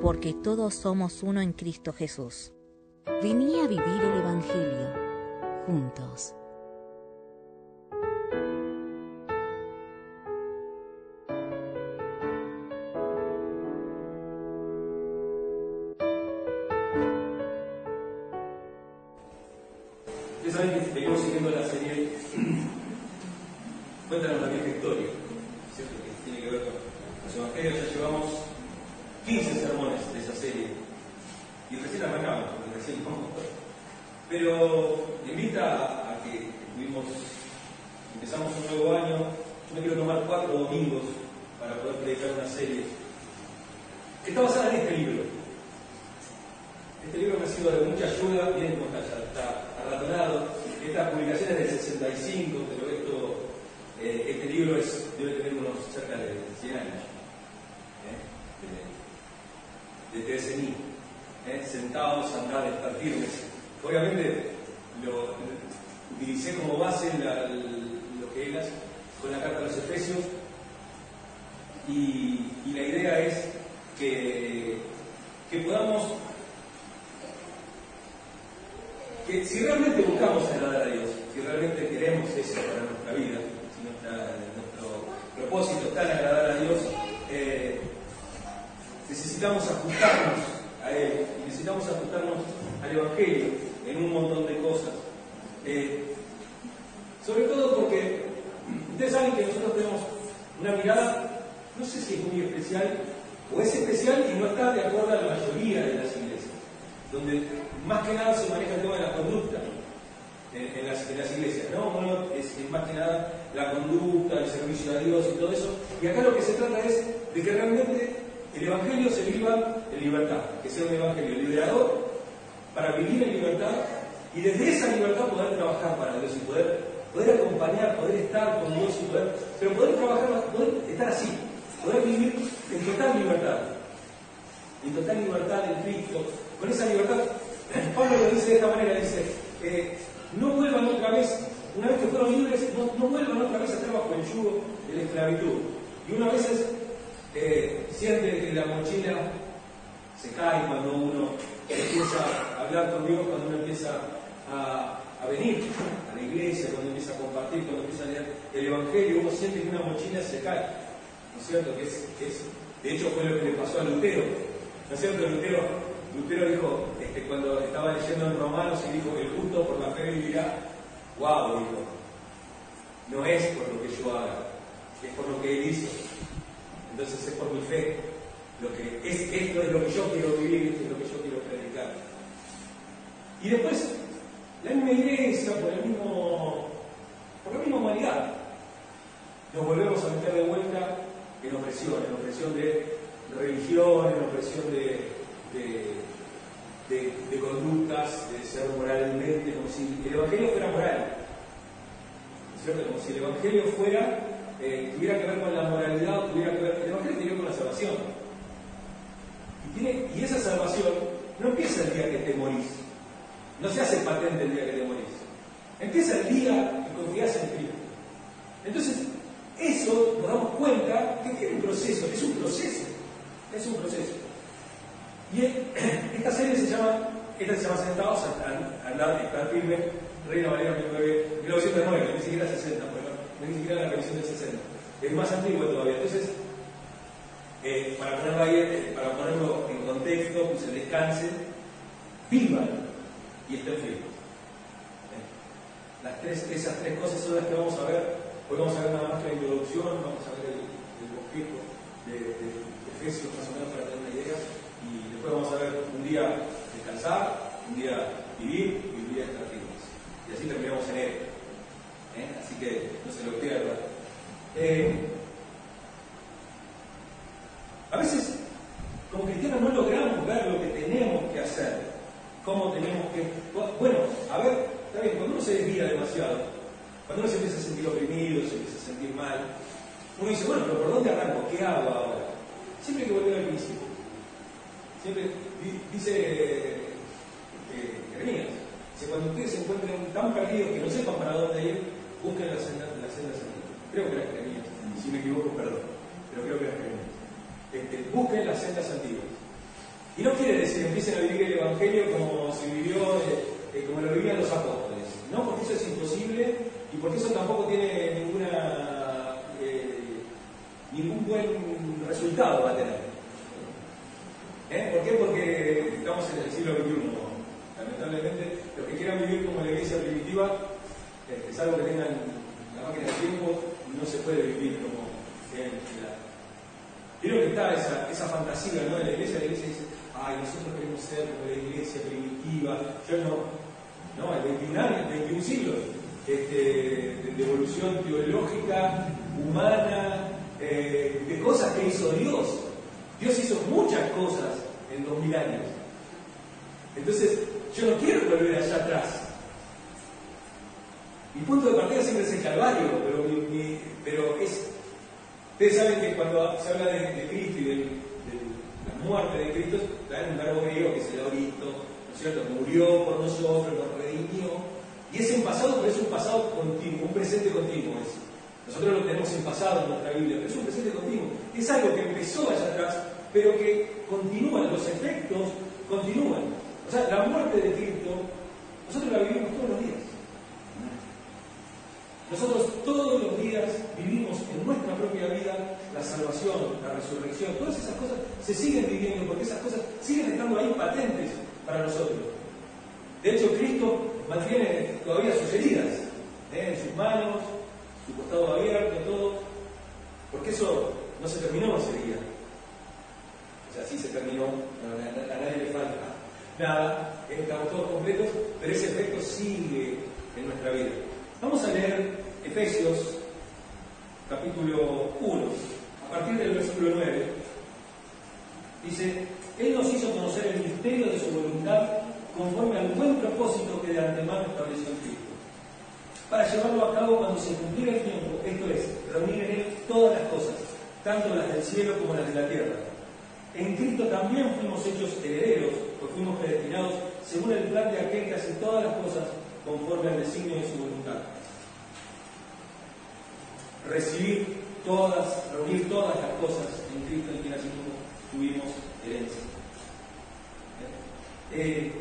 Porque todos somos uno en Cristo Jesús. Vení a vivir el Evangelio juntos. Saben venimos siguiendo la serie Cuéntanos la vieja historia, ¿cierto? Que tiene que ver con los evangelios. Ya llevamos 15 sermones de esa serie y recién arrancamos, porque recién no. Pero invita a, que tuvimos, empezamos un nuevo año. Yo me quiero tomar cuatro domingos para poder predicar una serie que está basada en este libro. Este libro me ha sido de mucha ayuda, miren cómo está, ya está arratonado. Esta publicación es del 65, pero esto, eh, este libro es, debe tener unos cerca de 100 años. De, TSNI. ¿eh? Sentados, andar, estar. Obviamente lo utilicé como base lo que es con la carta a los Efesios y, la idea es que, que podamos que si realmente buscamos agradar a Dios, si realmente queremos eso para nuestra vida, si nuestro propósito está en agradar a Dios, eh, necesitamos ajustarnos a Él y necesitamos ajustarnos al Evangelio en un montón de cosas. Eh, sobre todo porque ustedes saben que nosotros tenemos una mirada, no sé si es muy especial, o es especial y no está de acuerdo a la mayoría de las iglesias, donde más que nada se maneja el tema de la conducta en, las, iglesias, ¿no? Uno es, más que nada la conducta, el servicio a Dios y todo eso. Y acá lo que se trata es de que realmente el Evangelio se viva en libertad, que sea un Evangelio liberador para vivir en libertad y desde esa libertad poder trabajar para Dios y poder, poder acompañar, poder estar con Dios y poder, pero poder trabajar, poder estar así, poder vivir en total libertad, en total libertad en Cristo, con esa libertad Pablo lo dice de esta manera, dice, eh, no vuelvan otra vez, una vez que fueron libres, no, no, vuelvan otra vez a estar bajo el yugo de la esclavitud. Y una vez que la mochila se cae cuando uno empieza a hablar con Dios, cuando uno empieza a, venir a la iglesia, cuando empieza a compartir, cuando empieza a leer el Evangelio, uno siente que una mochila se cae. ¿No es cierto? Que es, de hecho fue lo que le pasó a Lutero. ¿No es cierto? Lutero Lutero dijo, este, cuando estaba leyendo en Romanos y dijo que el justo por la fe vivirá, wow, dijo, no es por lo que yo haga, es por lo que él hizo. Entonces es por mi fe. Lo que es, esto es lo que yo quiero vivir, esto es lo que yo quiero predicar. Y después, la misma iglesia, por, el mismo, por la misma humanidad, nos volvemos a meter de vuelta en opresión, en opresión de religión, en opresión de, de, conductas, de ser moralmente, como si el Evangelio fuera moral. ¿cierto? Como si el Evangelio fuera, eh, tuviera que ver con la moralidad, tuviera que ver con la salvación. Y, tiene, y esa salvación no empieza el día que te morís, no se hace patente el día que te morís, empieza el día que confías en Cristo. Entonces, eso nos damos cuenta que tiene un proceso, es un proceso, es un proceso. Y esta serie se llama, esta se llama Sentados a andar, estar firme, Reina Valera 1909, ni siquiera 60, no, ni siquiera la revisión del 60. Es más antiguo todavía. Entonces, eh, para, ponerlo ahí, eh, para ponerlo en contexto, que se descansen, vivan y estén firmes. ¿Eh? Las tres, esas tres cosas son las que vamos a ver. Hoy vamos a ver nada más que la introducción, vamos a ver el, el bosquejo de, de, de Efesios, más o menos para tener una idea. Y después vamos a ver un día descansar, un día vivir y un día estar firmes. Y así terminamos en él. ¿Eh? Así que no se lo pierdan. Eh, a veces, como cristianos, no logramos ver lo cómo tenemos que... Bueno, a ver, está bien, cuando uno se desvía demasiado, cuando uno se empieza a sentir oprimido, se empieza a sentir mal, uno dice, bueno, pero ¿por dónde arranco? ¿Qué hago ahora? Siempre hay que volver al principio. Siempre dice eh, Jeremías, dice, cuando ustedes se encuentren tan perdidos que no sepan para dónde ir, busquen la senda, la senda Creo que era Jeremías, si me equivoco, perdón, pero creo que era Jeremías. Busquen las sendas antiguas. Y no quiere decir empiecen a vivir el Evangelio como se vivió, eh, eh, como lo vivían los apóstoles. No, porque eso es imposible y porque eso tampoco tiene ninguna eh, ningún buen resultado va a tener. ¿Por qué? Porque estamos en el siglo XXI. Lamentablemente, los que quieran vivir como la iglesia primitiva, es algo que tengan la máquina de tiempo, no se puede vivir como en la Creo que esa, fantasía de la iglesia, la iglesia dice, ay, nosotros queremos ser como la iglesia primitiva. Yo no, no, el 21 años, 21 siglos este, de, evolución teológica, humana, eh, de cosas que hizo Dios. Dios hizo muchas cosas en 2000 años. Entonces, yo no quiero volver allá atrás. Mi punto de partida siempre es el Calvario, pero, pero es Ustedes saben que cuando se habla de, Cristo y de, la muerte de Cristo, traen un verbo griego que es el orito, ¿no es cierto? Murió por nosotros, nos redimió. Y es en pasado, pero es un pasado continuo, un presente continuo es. Nosotros lo tenemos en pasado en nuestra Biblia, pero es un presente continuo. Es algo que empezó allá atrás, pero que continúan, los efectos continúan. O sea, la muerte de Cristo, nosotros la vivimos todos los días. Nosotros todos los días vivimos en nuestra la salvación, la resurrección, todas esas cosas se siguen viviendo porque esas cosas siguen estando ahí patentes para nosotros. De hecho, Cristo mantiene todavía sus heridas ¿eh? en sus manos, su costado abierto, todo, porque eso no se terminó ese día. O sea, sí se terminó, a, nadie le falta nada, estamos todos completos, pero ese efecto sigue en nuestra vida. Vamos a leer Efesios capítulo 1, a partir del versículo 9. Dice, Él nos hizo conocer el misterio de su voluntad conforme al buen propósito que de antemano estableció en Cristo, para llevarlo a cabo cuando se cumpliera el tiempo, esto es, reunir en Él todas las cosas, tanto las del cielo como las de la tierra. En Cristo también fuimos hechos herederos, porque fuimos predestinados según el plan de aquel que hace todas las cosas conforme al designio de su voluntad. Recibir todas, reunir todas las cosas en Cristo en quien así tuvimos herencia. Eh,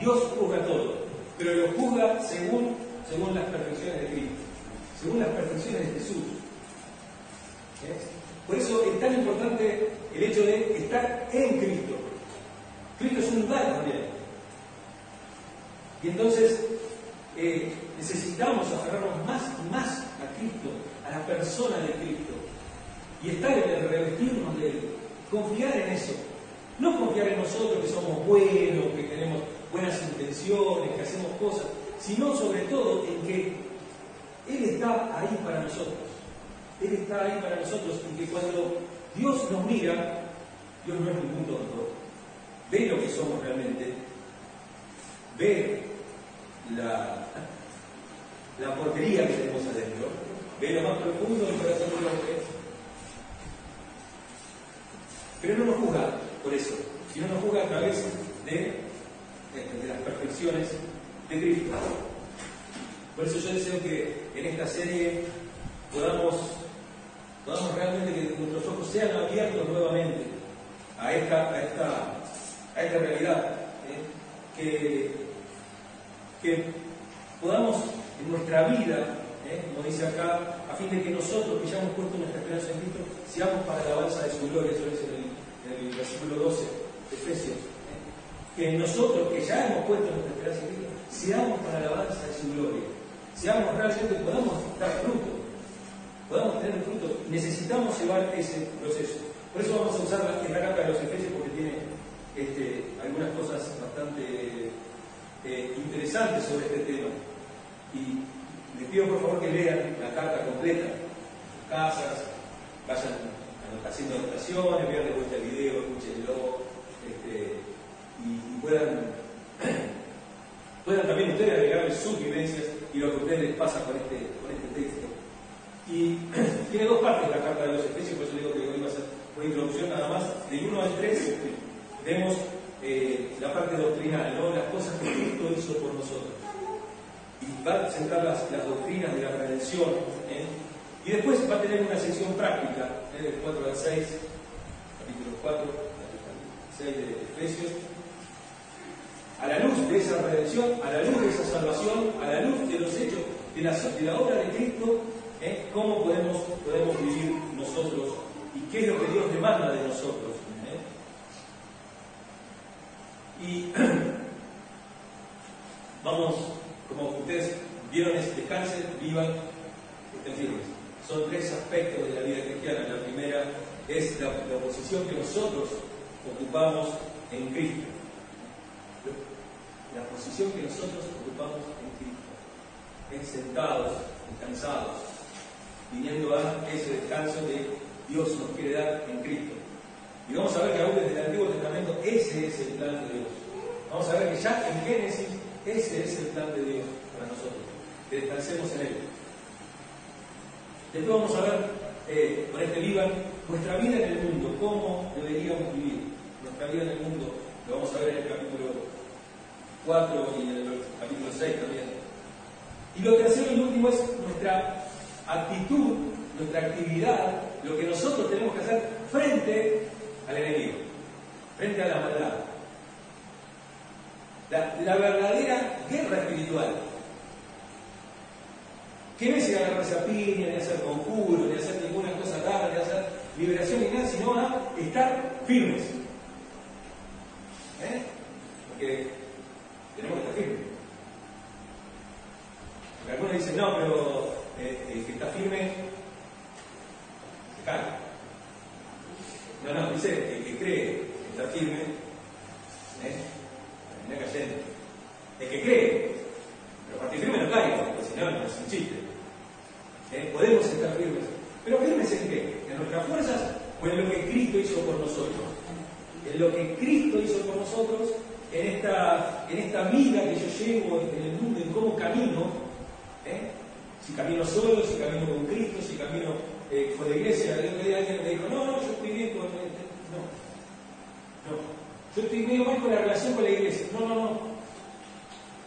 Dios juzga todo, pero lo juzga según, según las perfecciones de Cristo, según las perfecciones de Jesús. ¿Eh? Por eso es tan importante el hecho de estar en Cristo. Cristo es un lugar también. Y entonces eh, necesitamos aferrarnos más y más a Cristo, la persona de Cristo, y estar en el revestirnos de Él, confiar en eso. No confiar en nosotros que somos buenos, que tenemos buenas intenciones, que hacemos cosas, sino sobre todo en que Él está ahí para nosotros. Él está ahí para nosotros y que cuando Dios nos mira, Dios no es ningún tonto. Ve lo que somos realmente. Ve la, la porquería que tenemos adentro, ve lo más profundo del corazón del hombre, pero no nos juzga por eso, sino nos juzga a través de, de, las perfecciones de Cristo. Por eso yo deseo que en esta serie podamos, podamos realmente que nuestros ojos sean abiertos nuevamente a esta, a esta, a esta realidad. ¿eh? Que podamos en nuestra vida, ¿eh? como dice acá, a fin de que nosotros que ya hemos puesto nuestra esperanza en Cristo, seamos para la alabanza de su gloria, eso dice en el, versículo 12 de Efesios. ¿eh? Que nosotros que ya hemos puesto nuestra esperanza en Cristo, seamos para la alabanza de su gloria. Seamos realmente, podamos dar fruto, podamos tener fruto. Necesitamos llevar ese proceso. Por eso vamos a usar la, carta de los Efesios porque tiene este, algunas cosas bastante eh, interesantes sobre este tema. Y pido por favor que lean la carta completa, sus casas, vayan haciendo anotaciones, vean de vuelta el video, escúchenlo, este, y, puedan puedan, también ustedes agregarle sus vivencias y lo que a ustedes les pasa con este, con este texto. Y tiene dos partes la carta de los Efesios, por eso digo que hoy va a ser una introducción nada más. De 1 al 3 vemos eh, la parte doctrinal, ¿no? las cosas que Cristo hizo por nosotros. Y va a sentar las, las doctrinas de la redención. ¿eh? Y después va a tener una sección práctica, ¿eh? del 4 al 6, capítulo 4, 6 de Efesios. A la luz de esa redención, a la luz de esa salvación, a la luz de los hechos, de la, de la obra de Cristo, ¿eh? cómo podemos, podemos vivir nosotros y qué es lo que Dios demanda de nosotros. ¿eh? Y vamos, como ustedes vieron este cáncer, vivan, estén firmes. Son tres aspectos de la vida cristiana. La primera es la, la posición que nosotros ocupamos en Cristo. La posición que nosotros ocupamos en Cristo. Es sentados, descansados, viniendo a ese descanso que Dios nos quiere dar en Cristo. Y vamos a ver que aún desde el Antiguo Testamento ese es el plan de Dios. Vamos a ver que ya en Génesis ese es el plan de Dios para nosotros, que descansemos en Él. Después vamos a ver eh, con este Vivan nuestra vida en el mundo, cómo deberíamos vivir nuestra vida en el mundo. Lo vamos a ver en el capítulo 4 y en el capítulo 6 también. Y lo tercero y último es nuestra actitud, nuestra actividad, lo que nosotros tenemos que hacer frente al enemigo, frente a la maldad. La, verdadera guerra espiritual. Que no es agarrarse a piña, ni hacer conjuros, ni hacer ninguna cosa rara, ni hacer liberación ni nada, sino a estar firmes. ¿Eh? Porque tenemos que estar firmes. Porque algunos dicen, no, pero eh, el que está firme se cae. No, no, dice el que cree que está firme, ¿eh? termina cayendo. El que cree, pero para que firme no caiga, porque si no, no es un chiste. ¿Eh? Podemos estar firmes. Pero firmes en qué? ¿En nuestras fuerzas o en lo que Cristo hizo por nosotros? En lo que Cristo hizo por nosotros, en esta, en esta vida que yo llevo en el mundo, en cómo camino, ¿eh? Si camino solo, si camino con Cristo, si camino eh, con la iglesia. El otro día alguien me dijo, no, no, yo estoy bien con... No, no. Yo estoy medio mal con la relación con la iglesia. No, no, no.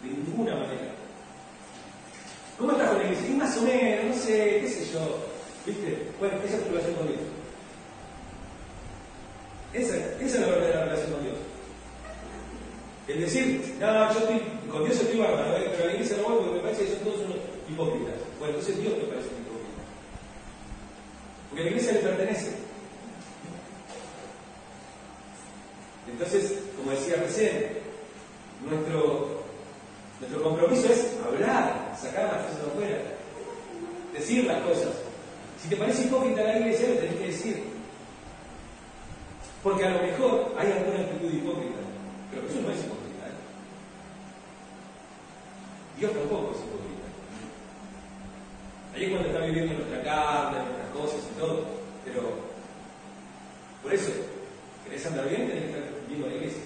De ninguna manera. ¿Cómo estás con iglesia? Y más o menos, no sé, qué sé yo. ¿Viste? Bueno, esa es tu relación con Dios. Esa, esa es la verdadera relación con Dios. Es decir, no, yo estoy, con Dios estoy bárbaro, ¿eh? pero la iglesia no voy porque me parece que son todos unos hipócritas. Bueno, entonces Dios te parece un hipócrita. Porque la iglesia le pertenece. Entonces, como decía recién, nuestro, nuestro compromiso es hablar, sacar las cosas afuera, decir las cosas. Si te parece hipócrita la iglesia, lo tenés que decir. Porque a lo mejor hay alguna actitud hipócrita, pero eso no es hipócrita. ¿eh? Dios tampoco es hipócrita. Ahí es cuando está viviendo nuestra carne, nuestras cosas y todo. Pero, por eso, ¿querés andar bien? Tenés que estar viendo la iglesia.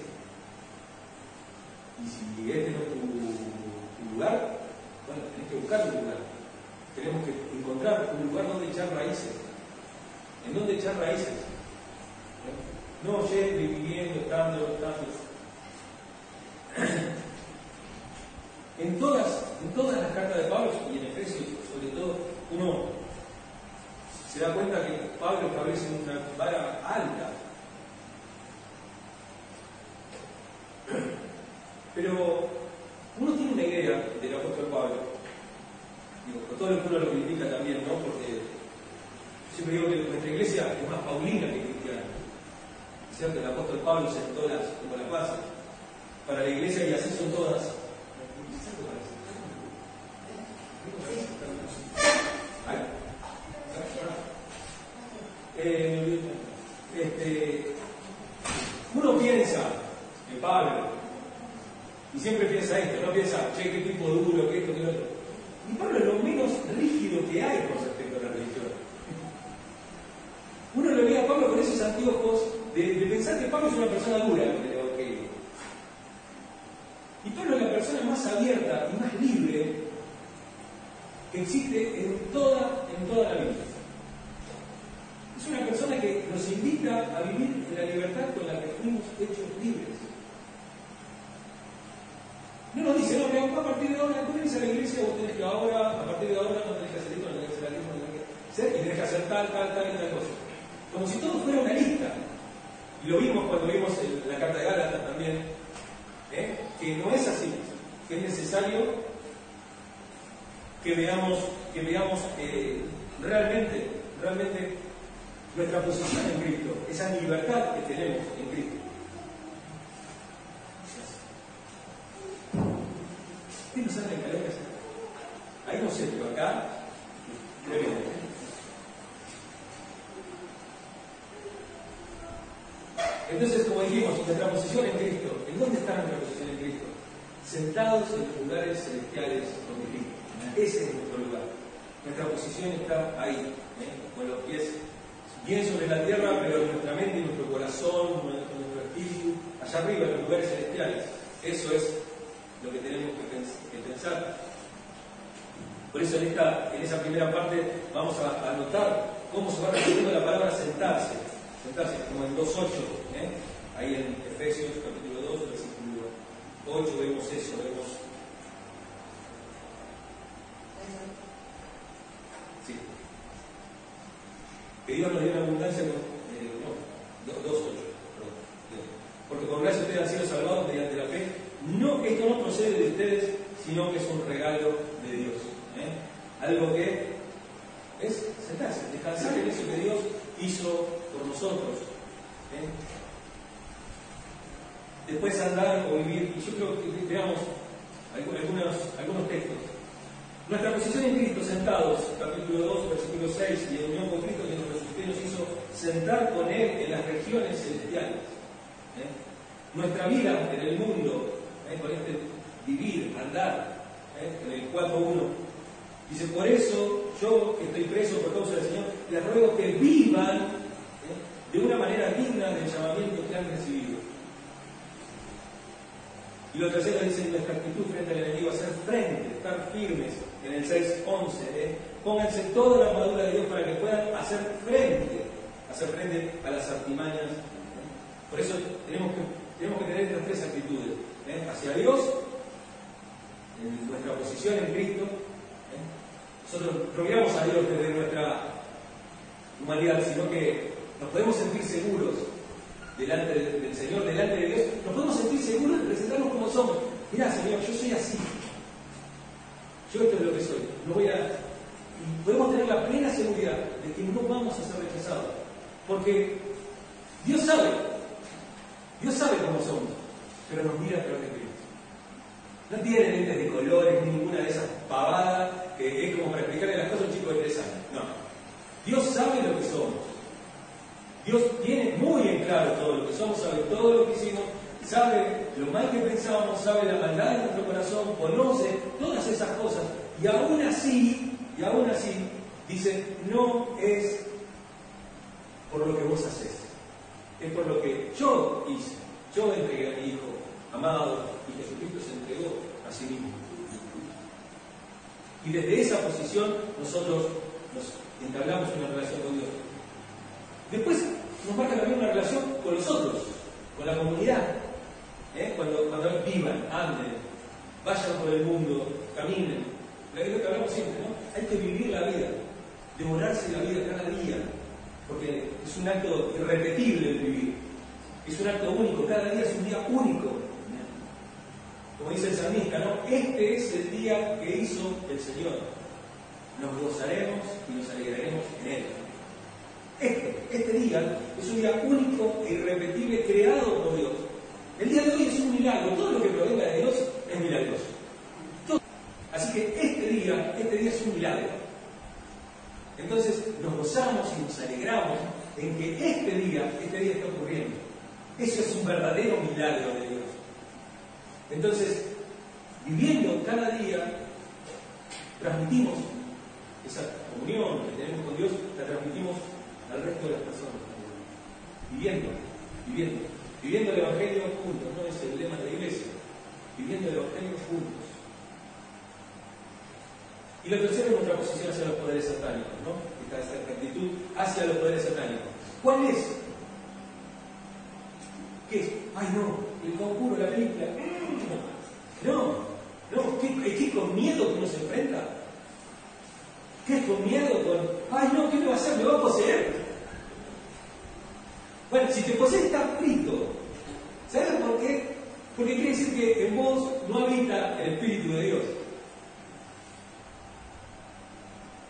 Y si este no es tu, lugar, bueno, tenés que Tenemos que encontrar un lugar donde echar raíces. ¿En dónde echar raíces? No yendo y viviendo, estando, estando. En todas, en todas las cartas de Pablo y en Efesios, sobre todo, uno se da cuenta que Pablo establece una vara alta. Pero uno tiene una idea del apóstol Pablo, digo, por todo lo que uno lo critica también, ¿no? Porque siempre digo que nuestra iglesia es más paulina que cristiana. Cierto, el apóstol Pablo sentó las, como las bases para la iglesia y así son todas eh, este, uno piensa que Pablo, y siempre piensa esto, no piensa, che, qué tipo duro, que esto, que lo otro. Y Pablo es lo menos rígido que hay con respecto a la religión. Uno lo ve a Pablo con esos anteojos de, pensar que Pablo es una persona dura, pero que Y Pablo es la persona más abierta y más libre que existe en toda, en toda la Biblia. Es una persona que nos invita a vivir en la libertad con la que fuimos hechos libres. No nos dice, no, que a partir de a la iglesia, vos tenés que ahora, a partir de ahora, no tenés que hacer esto, no tenés que hacer aquello, no tenés que hacer, y tenés que hacer tal, tal, tal y tal cosa. Como si todo fuera una lista. Y lo vimos cuando vimos la carta de Gálatas también, ¿eh? que no es así, que es necesario que veamos, que veamos eh, realmente, realmente nuestra posición en Cristo, esa libertad que tenemos en Cristo. ¿Qué nos sale en Ahí no sé, pero acá, tremendo. Entonces, como dijimos, nuestra posición en Cristo, ¿en dónde está nuestra posición en Cristo? Sentados en los lugares celestiales con Cristo. Ese es nuestro lugar. Nuestra posición está ahí, ¿eh? con los pies bien sobre la tierra, pero nuestra mente y nuestro corazón, nuestro espíritu, allá arriba, en los lugares celestiales. Eso es lo que tenemos que pensar. Por eso en, esta, en esa primera parte vamos a, anotar cómo se va repitiendo la palabra sentarse. Sentarse, como en 2.8, ¿eh? ahí en Efesios capítulo 2, versículo 8 vemos eso, vemos... Sí. Que Dios nos dio una abundancia con... Eh, no, 2.8, perdón. Porque por gracia ustedes han sido salvados mediante la fe. No, esto no procede de ustedes, sino que es un regalo de Dios. ¿eh? Algo que es sentarse, descansar en eso que Dios hizo por nosotros. ¿eh? Después andar o vivir, y yo creo que veamos algunos, textos. Nuestra posición en Cristo, sentados, capítulo 2, versículo 6, y en unión con Cristo, que nos, nos hizo sentar con Él en las regiones celestiales. ¿eh? Nuestra vida en el mundo, con este vivir, andar, en el 4.1, Dice, por eso yo que estoy preso por causa del Señor, les ruego que vivan ¿eh? de una manera digna del llamamiento que han recibido. Y lo tercero dice, nuestra actitud frente al enemigo, hacer frente, estar firmes en el 6.11. ¿eh? Pónganse toda la armadura de Dios para que puedan hacer frente, hacer frente a las artimañas. ¿eh? Por eso tenemos que, tenemos que tener estas tres actitudes. ¿eh? Hacia Dios, en nuestra posición en Cristo, nosotros no miramos a Dios desde nuestra humanidad, sino que nos podemos sentir seguros delante del Señor, delante de Dios. Nos podemos sentir seguros de presentarnos como somos. Mira, Señor, yo soy así. Yo esto es lo que soy. No voy a... Y podemos tener la plena seguridad de que no vamos a ser rechazados. Porque Dios sabe. Dios sabe cómo somos. Pero nos mira a través. No tiene lentes de colores, ninguna de esas pavadas que es como para explicarle las cosas a un chico de tres años. No. Dios sabe lo que somos. Dios tiene muy en claro todo lo que somos, sabe todo lo que hicimos, sabe lo mal que pensábamos, sabe la maldad de nuestro corazón, conoce todas esas cosas. Y aún así, y aún así, dice, no es por lo que vos haces, es por lo que yo hice. Yo entregué a mi Hijo amado Jesucristo se entregó a sí mismo. Y desde esa posición nosotros nos entablamos una relación con Dios. Después nos marca también una relación con los otros, con la comunidad. ¿eh? Cuando, cuando vivan, anden, vayan por el mundo, caminen. Es lo que hablamos siempre, ¿no? Hay que vivir la vida, devorarse la vida cada día, porque es un acto irrepetible el vivir. Es un acto único, cada día es un día único como dice el salmista. Este es el día que hizo el Señor. Nos gozaremos y nos alegraremos en Él. Este, este día es un día único e irrepetible creado por Dios. El día de hoy es un milagro. Todo lo que provenga de Dios es milagroso. Así que este día, este día es un milagro. Entonces nos gozamos y nos alegramos en que este día, este día está ocurriendo. Eso es un verdadero milagro de Dios. Entonces, viviendo cada día, transmitimos esa comunión que tenemos con Dios, la transmitimos al resto de las personas. Viviendo, viviendo, viviendo el Evangelio juntos, no es el lema de la iglesia. viviendo el Evangelio juntos. Y lo tercero es nuestra posición hacia los poderes satánicos, ¿no? Esta, esta actitud hacia los poderes satánicos. ¿Cuál es? ¿Qué es? Ay, no, el conjuro, la película. No, no, ¿qué, ¿qué con miedo que uno se enfrenta? ¿Qué es con miedo? Con, ay, no, ¿qué me va a hacer? ¿Me va a poseer? Bueno, si te posee está frito. ¿Sabes por qué? Porque quiere decir que en vos no habita el Espíritu de Dios.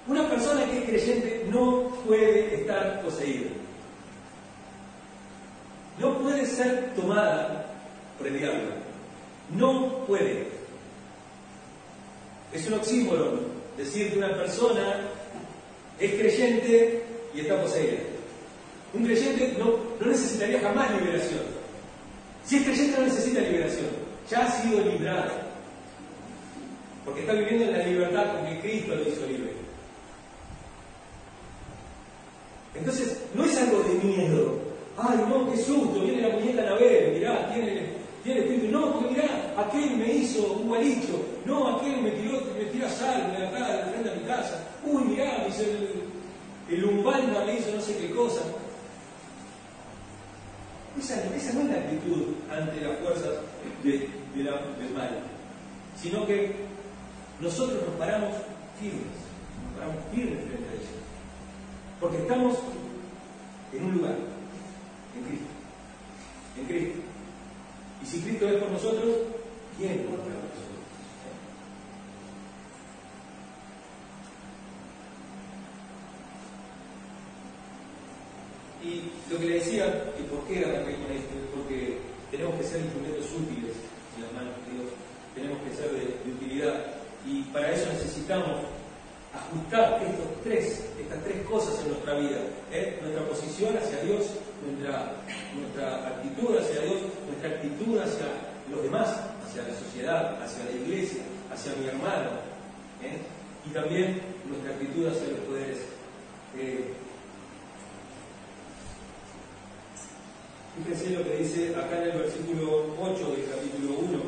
Una persona que es creyente no puede estar poseída. No puede ser tomada por el diablo. No puede. Es un oxímoron decir que una persona es creyente y está poseída. Un creyente no, necesitaría jamás liberación. Si es creyente no necesita liberación. Ya ha sido librado. Porque está viviendo en la libertad porque Cristo lo hizo libre. Entonces, no es algo de miedo. Ay, no, qué susto, viene la muñeca Anabel, mirá, tiene, tiene espíritu. No, porque mirá, aquel me hizo un gualicho. No, aquel me tiró, me tira sal de acá, de frente a mi casa. Uy, mirá, me hizo el, el umbanda me hizo no sé qué cosa. Esa, no es la actitud ante las fuerzas del mal, sino que nosotros nos paramos firmes, nos paramos firmes frente a ellos. Porque estamos en un lugar, en Cristo. En Cristo. Y si Cristo es por nosotros, Y lo que le decía, y por qué arranqué con esto, es porque tenemos que ser instrumentos útiles en las manos de Dios, tenemos que ser de, utilidad, y para eso necesitamos ajustar estos tres, estas tres cosas en nuestra vida. ¿eh? Nuestra posición hacia Dios, nuestra actitud hacia Dios, nuestra actitud hacia los demás, hacia la sociedad, hacia la iglesia, hacia mi hermano. ¿eh? Y también nuestra actitud hacia los poderes. Eh, fíjense lo que dice acá en el versículo 8 del capítulo 1.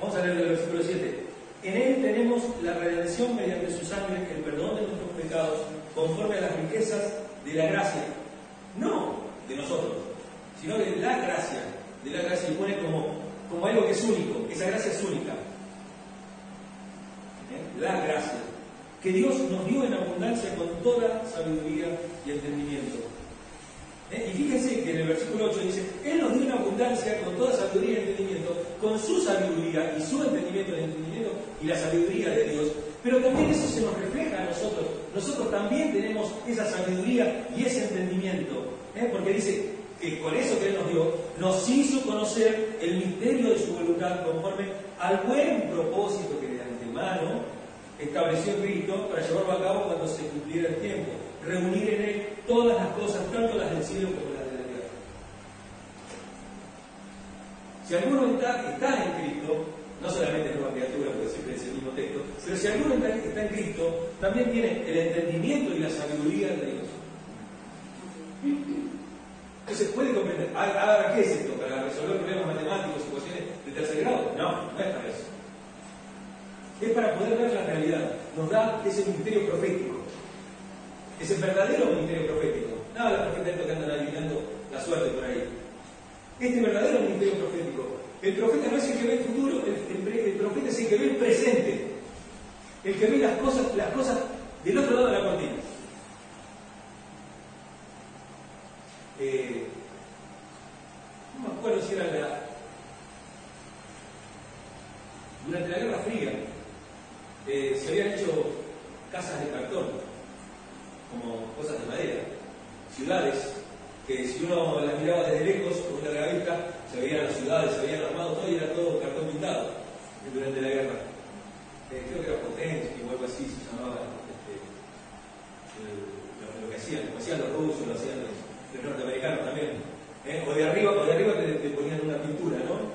Vamos a leer el versículo 7. En él tenemos la redención mediante su sangre, el perdón de nuestros pecados, conforme a las riquezas de la gracia. No de nosotros, sino de la gracia. De la gracia y pone como, como algo que es único. Esa gracia es única. ¿Eh? La gracia. Que Dios nos dio en abundancia con toda sabiduría y entendimiento. ¿Eh? Y fíjense que en el versículo 8 dice, Él nos dio en abundancia con toda sabiduría y entendimiento, con su sabiduría y su entendimiento, el entendimiento y la sabiduría de Dios, pero también eso se nos refleja a nosotros. Nosotros también tenemos esa sabiduría y ese entendimiento, ¿eh? porque dice que con eso que Él nos dio, nos hizo conocer el misterio de su voluntad conforme al buen propósito que de antemano estableció Cristo para llevarlo a cabo cuando se cumpliera el tiempo reunir en Él todas las cosas, tanto las del cielo como las de la tierra. Si alguno está, está en Cristo, no solamente es nueva criatura, porque siempre es el mismo texto, pero si alguno está, está en Cristo, también tiene el entendimiento y la sabiduría de Dios. Entonces puede comprender, ahora, ¿qué es esto? ¿Para resolver problemas matemáticos, ecuaciones de tercer grado? No, no es para eso. Es para poder ver la realidad. Nos da ese misterio profético. Es el verdadero ministerio profético. Nada de los profetas que andan adivinando la suerte por ahí. Este verdadero ministerio profético. El profeta no es el que ve el futuro, el, profeta es el que ve el presente. El que ve las cosas, las cosas del otro lado de la cortina. hacían los rusos, lo hacían los, norteamericanos también. ¿eh? O de arriba, o de arriba te, ponían una pintura, ¿no?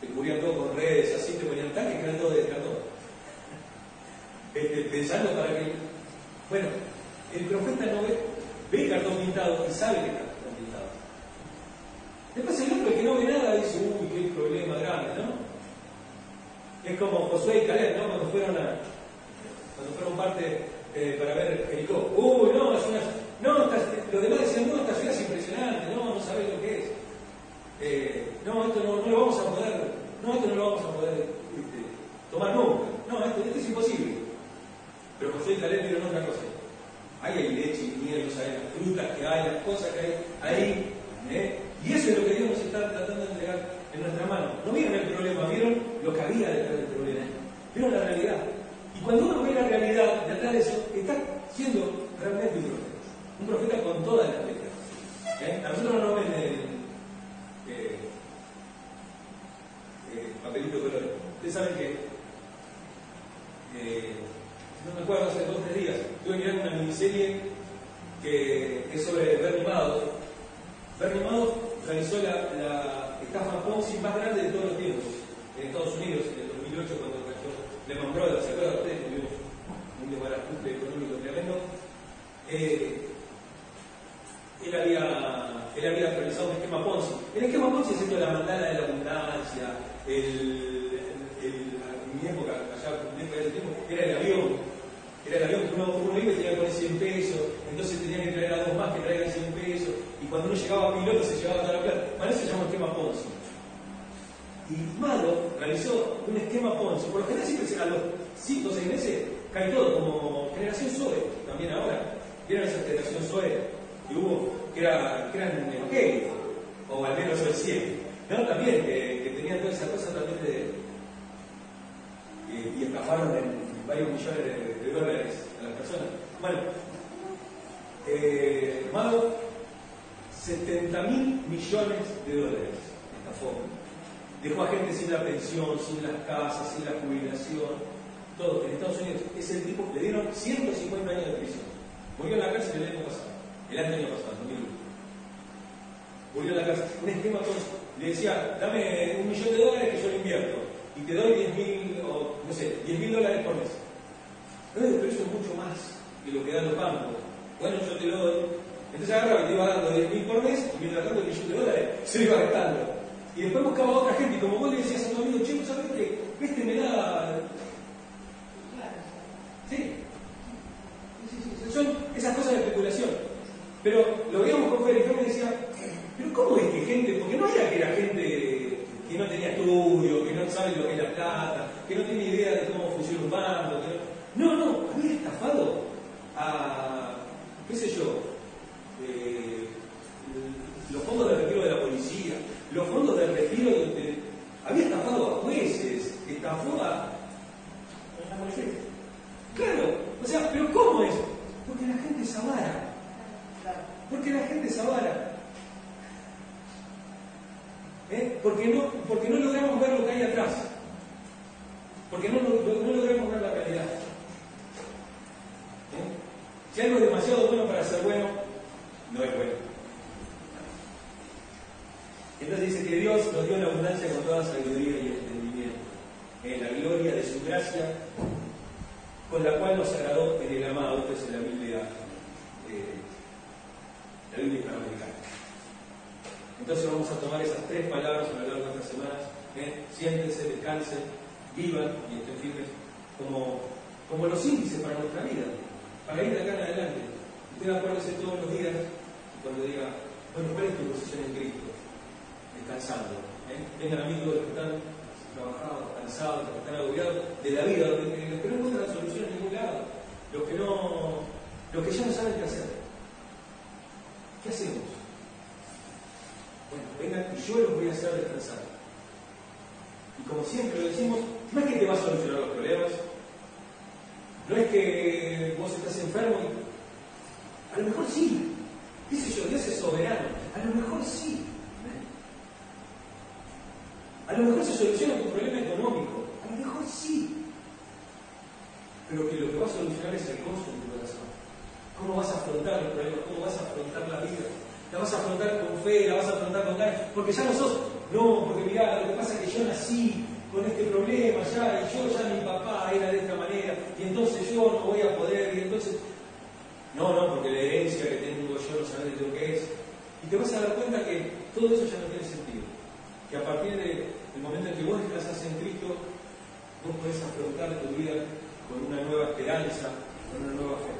Te cubrían todo con redes, así te ponían tanques que eran todo de este, pensando para que. Bueno, el profeta no ve, ve el cartón pintado y sabe que está cartón pintado. Después el otro, el que no ve nada, dice, uy, qué problema grande ¿no? Es como Josué y Caleb, ¿no? Cuando fueron a. Cuando fueron parte eh, ¿Vieron esa generación SOE que hubo? Que, era, que eran evangélicos, o al menos el 100. ¿No? También, que, que tenían toda esa cosa también de... y estafaron en varios millones de, dólares a las personas. Bueno, eh, Malo, 70 mil millones de dólares estafó Dejó a gente sin la pensión, sin las casas, sin la jubilación, todo. En Estados Unidos es el tipo, le dieron 150 años de prisión. Murió en la cárcel el año pasado, el año pasado, 2001. Murió en la cárcel. Un esquema con, le decía, dame un millón de dólares que yo lo invierto y te doy 10 mil, o no sé, 10 mil dólares por mes. Pero eso es mucho más que lo que dan los bancos. Bueno, yo te lo doy. Entonces agarraba y te iba dando 10 mil por mes y mientras tanto el millón de dólares se lo iba gastando. Y después buscaba a otra gente, y como vos le decías a tu amigo, che, ¿sabes qué? Este me da. ¿Sí? Sí, sí, Son esas cosas de especulación. Pero lo veíamos con Fede y decía, ¿pero cómo es que gente.? Porque no era que era gente que no tenía estudio, que no sabe lo que es la plata, que no tiene idea de cómo funciona un banco. no... no, había estafado a. qué sé yo. Eh, los fondos de retiro de la policía, los fondos de retiro de, había estafado a jueces, estafó a, Claro, o sea, pero ¿cómo es? Porque la gente es avara. Porque la gente es avara. ¿Eh? Porque, no, porque no logramos ver lo que hay atrás. Porque no, no, logramos ver la realidad. ¿Eh? Si algo es demasiado bueno para ser bueno, no es bueno. Entonces dice que Dios nos dio la abundancia con toda sabiduría y entendimiento, en la gloria de su gracia, con la cual nos agradó en el amado. Esto es la Biblia, la Biblia hispanoamericana. Entonces vamos a tomar esas tres palabras a lo largo de estas semanas. ¿eh? Siéntense, descansen, vivan y estén firmes como, como los índices para nuestra vida, para ir de acá en adelante. Usted acuérdese todos los días cuando diga, bueno, ¿cuál es tu posición en Cristo? descansando. ¿eh? Vengan amigos que están trabajados, cansados, que están agobiados de la vida, los que no encuentran solución en ningún lado, los que no, los que ya no saben qué hacer. ¿Qué hacemos? Bueno, vengan y yo los voy a hacer descansar. Y como siempre lo decimos, no es que te va a solucionar los problemas, no es que vos estás enfermo a lo mejor sí, qué sé yo, Dios es soberano, a lo mejor sí, a lo mejor se soluciona tu problema económico, a lo mejor sí. Pero que lo que va a solucionar es el gozo en tu corazón. ¿Cómo vas a afrontar los problemas? ¿Cómo vas a afrontar la vida? La vas a afrontar con fe, la vas a afrontar con ganas, porque ya no sos, no, porque mirá, lo que pasa es que yo nací con este problema ya, y yo ya mi papá era de esta manera, y entonces yo no voy a poder, y entonces, no, no, porque la herencia que tengo yo no sabes de lo que es. Y te vas a dar cuenta que todo eso ya no tiene sentido. Que a partir de el momento en que vos descansas en Cristo, vos podés afrontar tu vida con una nueva esperanza, con una nueva fe.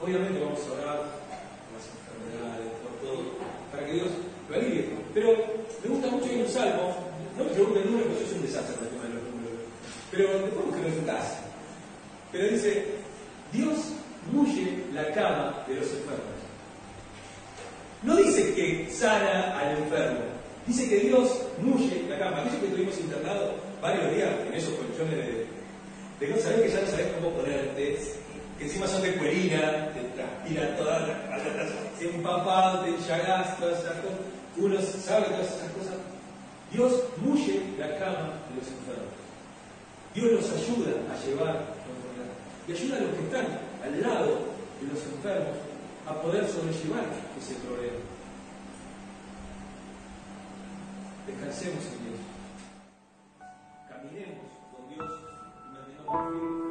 Obviamente vamos a orar por las enfermedades, por todo, para que Dios lo alivie. Pero me gusta mucho ir un salmo, no me pregunten el porque yo soy un desastre con el tema de los números, pero después que en tu casa. Pero dice, Dios mulle la cama de los enfermos. No dice que sana al enfermo, dice que Dios mulle la cama. Aquellos que estuvimos internados varios días en esos colchones de, de saber que ya no sabes cómo ponerte, que encima son de cuerina, te transpiran todas las empapado, te enchagás, todas esas cosas. Uno sabe todas esas cosas. Dios mulle la cama de los enfermos. Dios los ayuda a llevar la enfermedad. Y ayuda a los que están al lado de los enfermos a poder sobrellevar ese problema. descansemos en Dios, caminemos con Dios y mantenemos